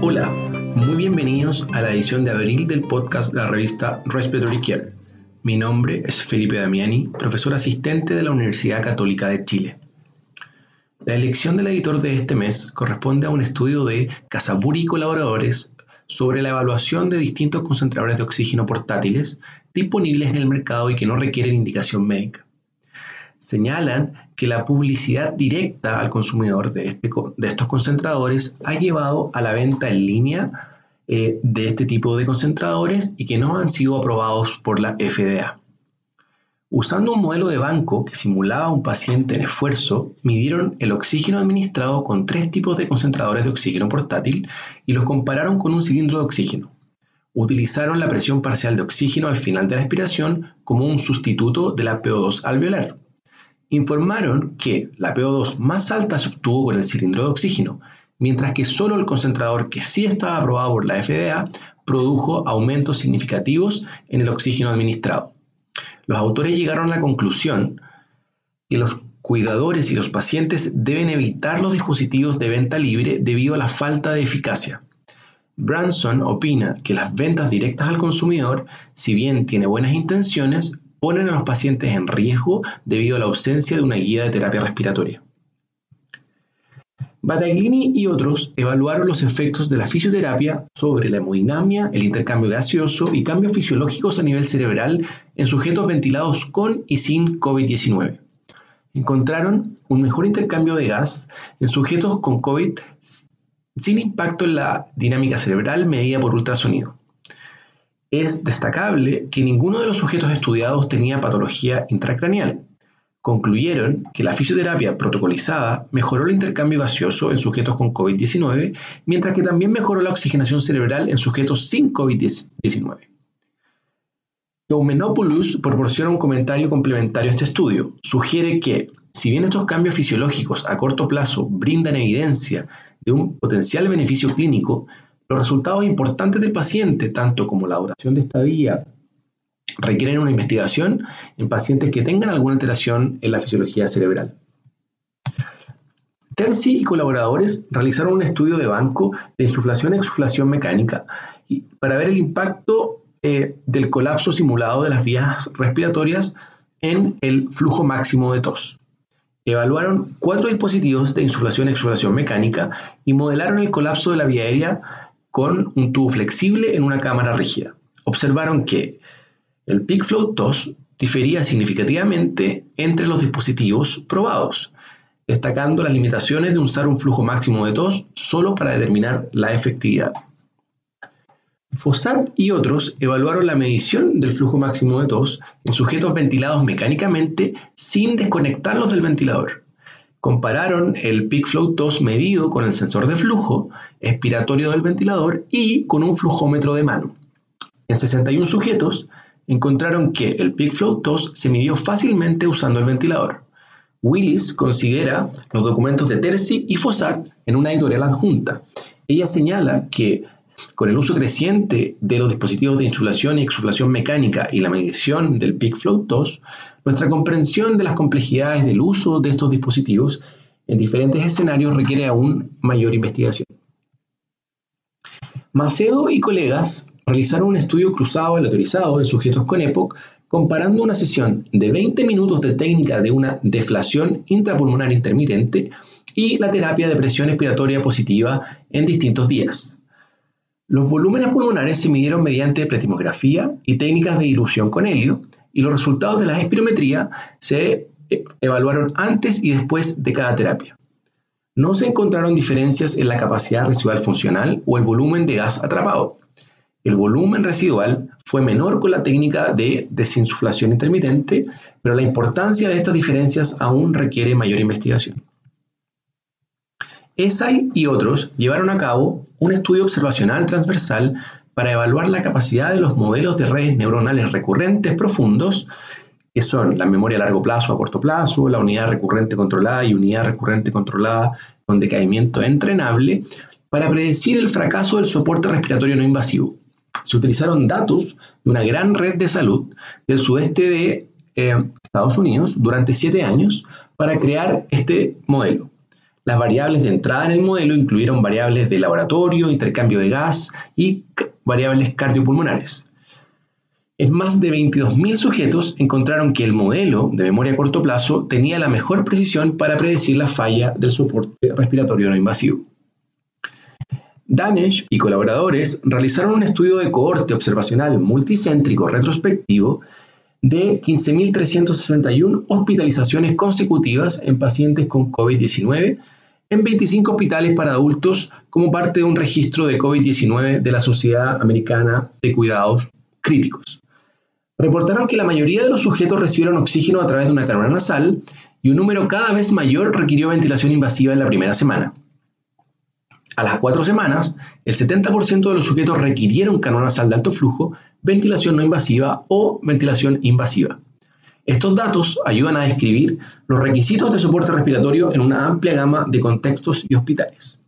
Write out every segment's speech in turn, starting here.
Hola, muy bienvenidos a la edición de abril del podcast de la revista Respiratory Care. Mi nombre es Felipe Damiani, profesor asistente de la Universidad Católica de Chile. La elección del editor de este mes corresponde a un estudio de Casaburi y colaboradores sobre la evaluación de distintos concentradores de oxígeno portátiles disponibles en el mercado y que no requieren indicación médica. Señalan que la publicidad directa al consumidor de, este, de estos concentradores ha llevado a la venta en línea eh, de este tipo de concentradores y que no han sido aprobados por la FDA. Usando un modelo de banco que simulaba a un paciente en esfuerzo, midieron el oxígeno administrado con tres tipos de concentradores de oxígeno portátil y los compararon con un cilindro de oxígeno. Utilizaron la presión parcial de oxígeno al final de la expiración como un sustituto de la PO2 alveolar informaron que la PO2 más alta se obtuvo con el cilindro de oxígeno, mientras que solo el concentrador que sí estaba aprobado por la FDA produjo aumentos significativos en el oxígeno administrado. Los autores llegaron a la conclusión que los cuidadores y los pacientes deben evitar los dispositivos de venta libre debido a la falta de eficacia. Branson opina que las ventas directas al consumidor, si bien tiene buenas intenciones, ponen a los pacientes en riesgo debido a la ausencia de una guía de terapia respiratoria. Battaglini y otros evaluaron los efectos de la fisioterapia sobre la hemodinamia, el intercambio gaseoso y cambios fisiológicos a nivel cerebral en sujetos ventilados con y sin COVID-19. Encontraron un mejor intercambio de gas en sujetos con COVID sin impacto en la dinámica cerebral medida por ultrasonido. Es destacable que ninguno de los sujetos estudiados tenía patología intracraneal. Concluyeron que la fisioterapia protocolizada mejoró el intercambio gaseoso en sujetos con COVID-19, mientras que también mejoró la oxigenación cerebral en sujetos sin COVID-19. Doumenopoulos proporciona un comentario complementario a este estudio. Sugiere que, si bien estos cambios fisiológicos a corto plazo brindan evidencia de un potencial beneficio clínico, los resultados importantes del paciente, tanto como la duración de estadía, requieren una investigación en pacientes que tengan alguna alteración en la fisiología cerebral. Terzi y colaboradores realizaron un estudio de banco de insuflación e exuflación mecánica para ver el impacto eh, del colapso simulado de las vías respiratorias en el flujo máximo de tos. Evaluaron cuatro dispositivos de insuflación e exuflación mecánica y modelaron el colapso de la vía aérea con un tubo flexible en una cámara rígida. Observaron que el peak flow TOS difería significativamente entre los dispositivos probados, destacando las limitaciones de usar un flujo máximo de tos solo para determinar la efectividad. Fossat y otros evaluaron la medición del flujo máximo de tos en sujetos ventilados mecánicamente sin desconectarlos del ventilador. Compararon el peak flow TOS medido con el sensor de flujo expiratorio del ventilador y con un flujómetro de mano. En 61 sujetos encontraron que el peak flow TOS se midió fácilmente usando el ventilador. Willis considera los documentos de Terzi y Fossat en una editorial adjunta. Ella señala que con el uso creciente de los dispositivos de insulación y exuflación mecánica y la medición del peak flow TOS, nuestra comprensión de las complejidades del uso de estos dispositivos en diferentes escenarios requiere aún mayor investigación. Macedo y colegas realizaron un estudio cruzado aleatorizado en sujetos con EPOC comparando una sesión de 20 minutos de técnica de una deflación intrapulmonar intermitente y la terapia de presión expiratoria positiva en distintos días. Los volúmenes pulmonares se midieron mediante pletimografía y técnicas de dilución con helio y los resultados de la espirometría se eh, evaluaron antes y después de cada terapia. No se encontraron diferencias en la capacidad residual funcional o el volumen de gas atrapado. El volumen residual fue menor con la técnica de desinsuflación intermitente, pero la importancia de estas diferencias aún requiere mayor investigación. ESAI y otros llevaron a cabo un estudio observacional transversal para evaluar la capacidad de los modelos de redes neuronales recurrentes profundos, que son la memoria a largo plazo, a corto plazo, la unidad recurrente controlada y unidad recurrente controlada con decaimiento entrenable, para predecir el fracaso del soporte respiratorio no invasivo. Se utilizaron datos de una gran red de salud del sudeste de eh, Estados Unidos durante siete años para crear este modelo. Las variables de entrada en el modelo incluyeron variables de laboratorio, intercambio de gas y variables cardiopulmonares. En más de 22.000 sujetos encontraron que el modelo de memoria a corto plazo tenía la mejor precisión para predecir la falla del soporte respiratorio no invasivo. Danesh y colaboradores realizaron un estudio de cohorte observacional multicéntrico retrospectivo de 15.361 hospitalizaciones consecutivas en pacientes con COVID-19 en 25 hospitales para adultos como parte de un registro de COVID-19 de la Sociedad Americana de Cuidados Críticos. Reportaron que la mayoría de los sujetos recibieron oxígeno a través de una carona nasal y un número cada vez mayor requirió ventilación invasiva en la primera semana. A las cuatro semanas, el 70% de los sujetos requirieron carona nasal de alto flujo, ventilación no invasiva o ventilación invasiva. Estos datos ayudan a describir los requisitos de soporte respiratorio en una amplia gama de contextos y hospitales.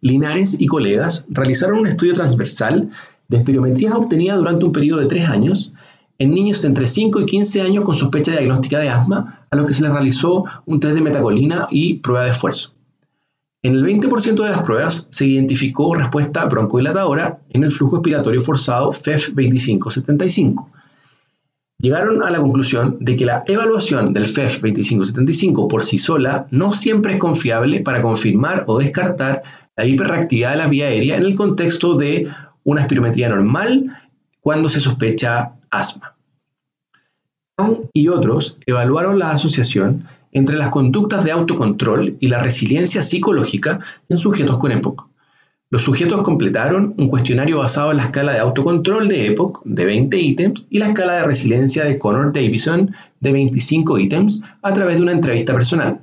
Linares y colegas realizaron un estudio transversal de espirometrías obtenidas durante un periodo de tres años en niños entre 5 y 15 años con sospecha diagnóstica de asma, a los que se les realizó un test de metacolina y prueba de esfuerzo. En el 20% de las pruebas se identificó respuesta broncodilatadora en el flujo expiratorio forzado FEF 2575 llegaron a la conclusión de que la evaluación del FEF 2575 por sí sola no siempre es confiable para confirmar o descartar la hiperreactividad de la vía aérea en el contexto de una espirometría normal cuando se sospecha asma. Y otros evaluaron la asociación entre las conductas de autocontrol y la resiliencia psicológica en sujetos con EPOC. Los sujetos completaron un cuestionario basado en la escala de autocontrol de EPOC de 20 ítems y la escala de resiliencia de Connor Davison de 25 ítems a través de una entrevista personal.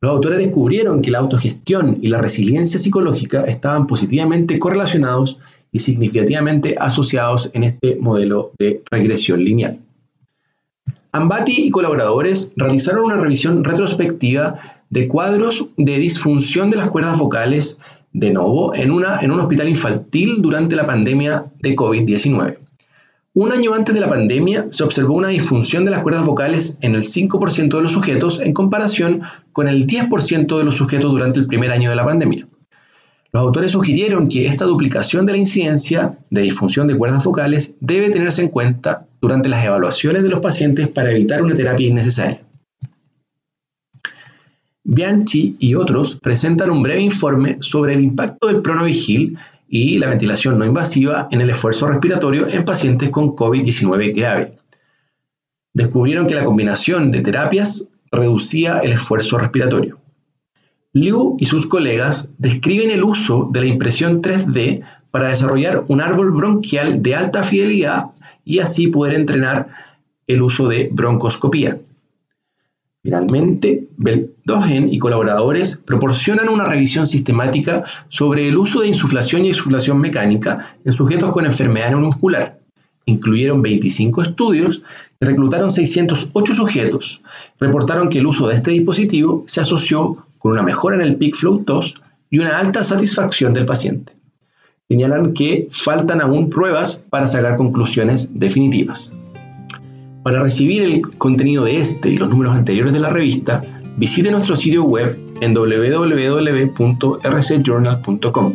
Los autores descubrieron que la autogestión y la resiliencia psicológica estaban positivamente correlacionados y significativamente asociados en este modelo de regresión lineal. Ambati y colaboradores realizaron una revisión retrospectiva de cuadros de disfunción de las cuerdas vocales de nuevo en, una, en un hospital infantil durante la pandemia de COVID-19. Un año antes de la pandemia se observó una disfunción de las cuerdas vocales en el 5% de los sujetos en comparación con el 10% de los sujetos durante el primer año de la pandemia. Los autores sugirieron que esta duplicación de la incidencia de disfunción de cuerdas vocales debe tenerse en cuenta durante las evaluaciones de los pacientes para evitar una terapia innecesaria. Bianchi y otros presentan un breve informe sobre el impacto del pronovigil y la ventilación no invasiva en el esfuerzo respiratorio en pacientes con COVID-19 grave. Descubrieron que la combinación de terapias reducía el esfuerzo respiratorio. Liu y sus colegas describen el uso de la impresión 3D para desarrollar un árbol bronquial de alta fidelidad y así poder entrenar el uso de broncoscopía. Finalmente, Beldogen y colaboradores proporcionan una revisión sistemática sobre el uso de insuflación y exuflación mecánica en sujetos con enfermedad neuromuscular. Incluyeron 25 estudios que reclutaron 608 sujetos. Reportaron que el uso de este dispositivo se asoció con una mejora en el peak flow TOS y una alta satisfacción del paciente. Señalan que faltan aún pruebas para sacar conclusiones definitivas. Para recibir el contenido de este y los números anteriores de la revista, visite nuestro sitio web en www.rcjournal.com.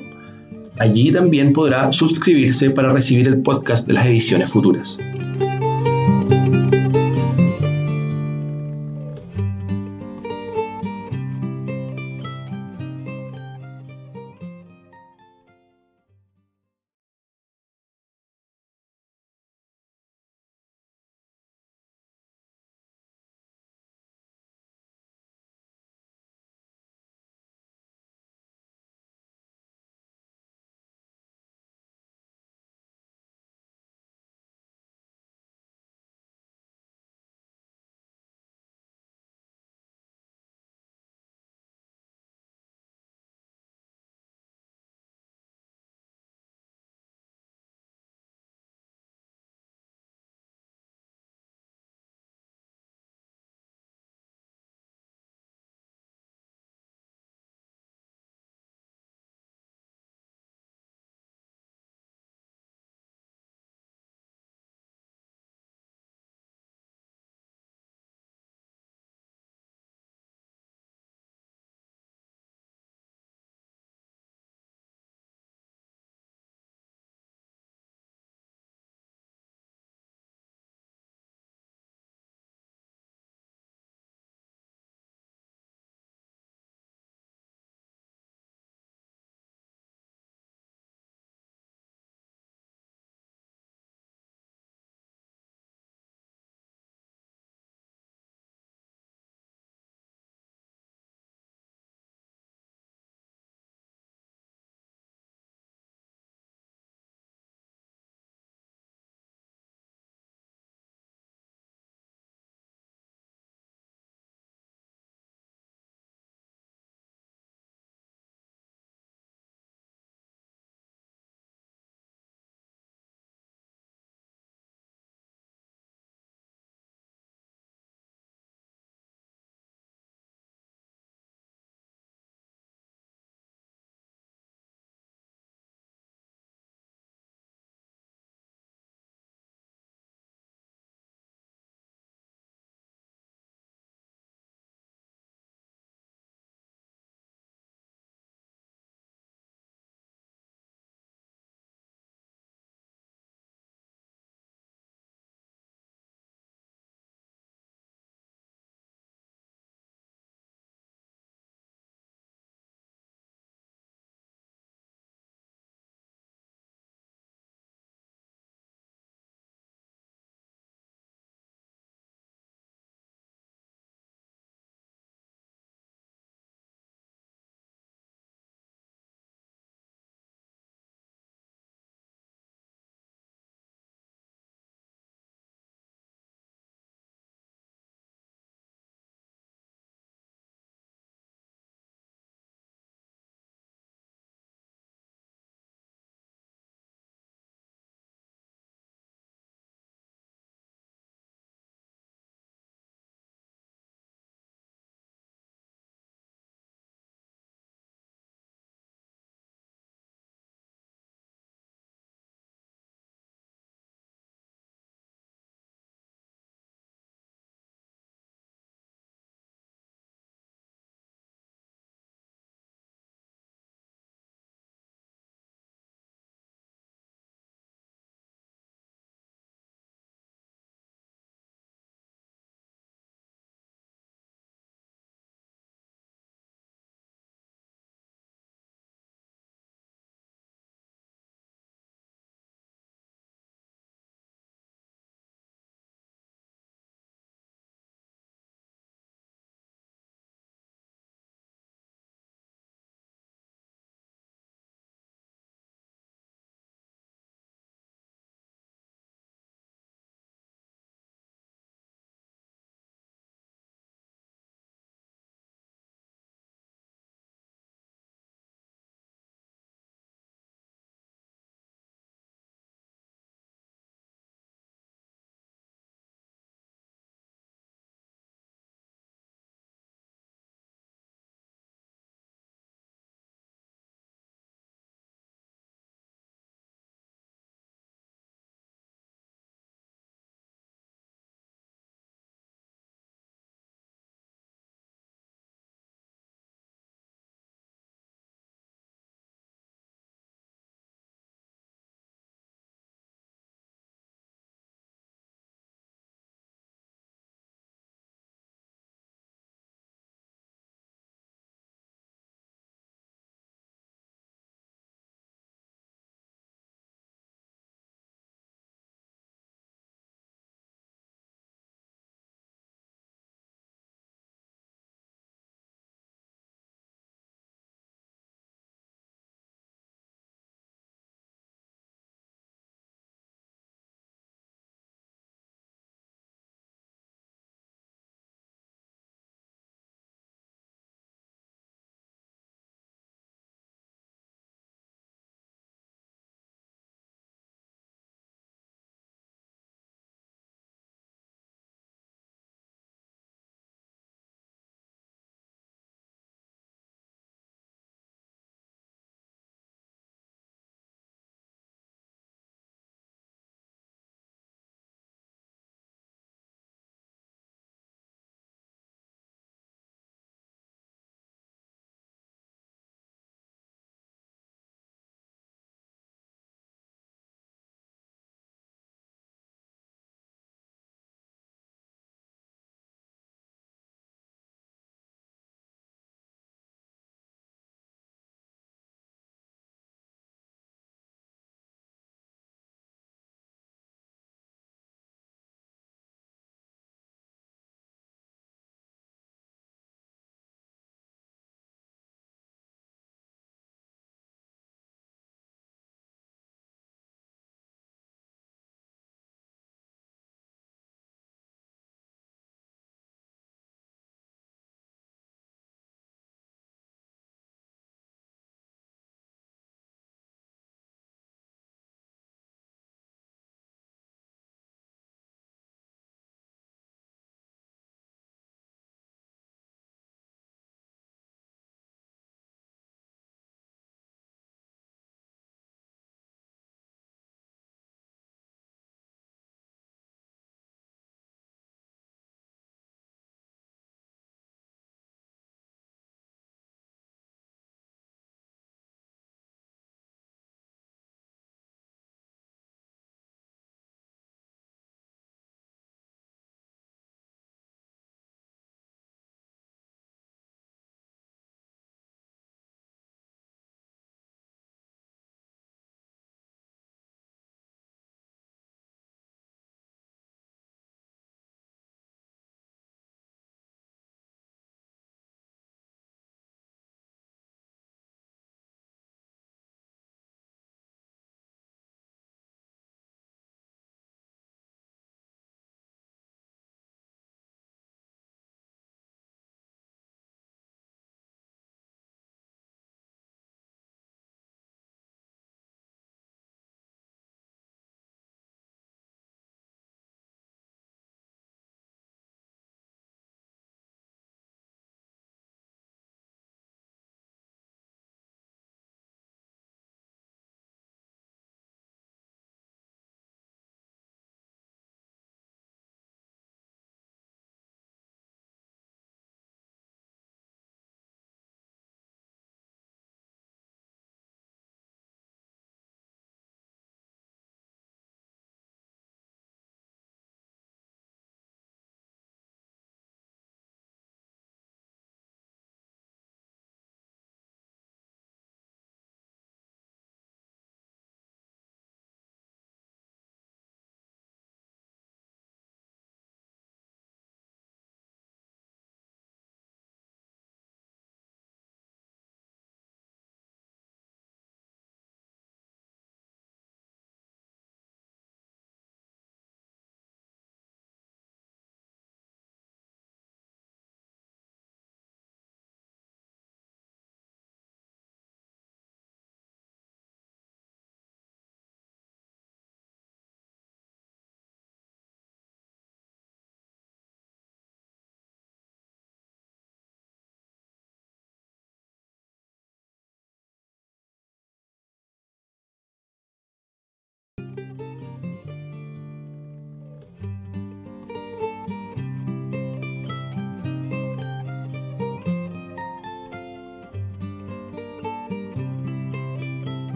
Allí también podrá suscribirse para recibir el podcast de las ediciones futuras.